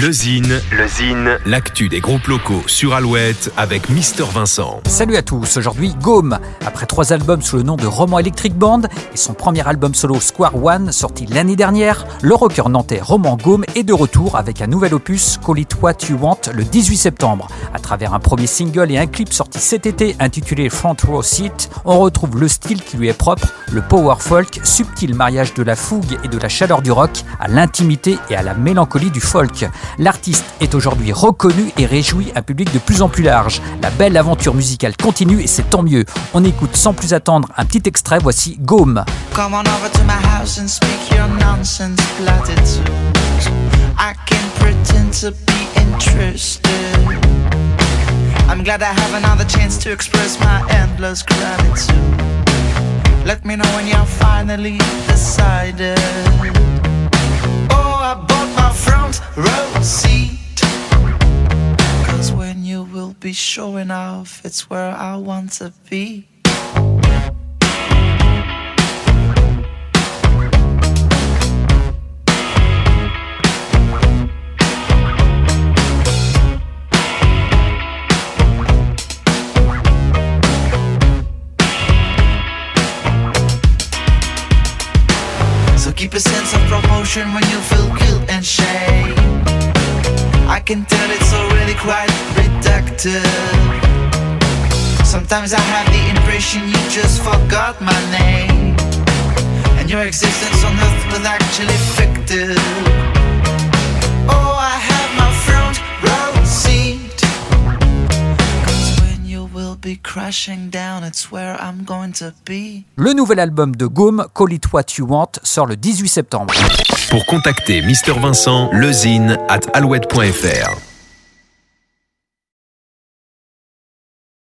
Le Zine, l'actu des groupes locaux sur Alouette avec Mister Vincent. Salut à tous, aujourd'hui Gaume. Après trois albums sous le nom de Roman Electric Band et son premier album solo Square One sorti l'année dernière, le rocker nantais Roman Gaume est de retour avec un nouvel opus Call It What You Want le 18 septembre. À travers un premier single et un clip sorti cet été intitulé Front Row Seat, on retrouve le style qui lui est propre, le power folk, subtil mariage de la fougue et de la chaleur du rock à l'intimité et à la mélancolie du folk. L'artiste est aujourd'hui reconnu et réjouit un public de plus en plus large. La belle aventure musicale continue et c'est tant mieux. On écoute sans plus attendre un petit extrait, voici Gaume. Come on over to my house and speak your nonsense platitudes. I can pretend to be interested. I'm glad I have another chance to express my endless gratitude. Let me know when you're finally decided. Be showing off, it's where I want to be. So keep a sense of proportion when you feel guilt and shame. I can tell it's already quite Sometimes I have the impression you just forgot my name. And your existence on earth was actually fictive. Oh, I have my front row seat. Cause when you will be crashing down, it's where I'm going to be. Le nouvel album de Gaume, Call It What You Want, sort le 18 septembre. Pour contacter Mister Vincent, lezine at alouette.fr.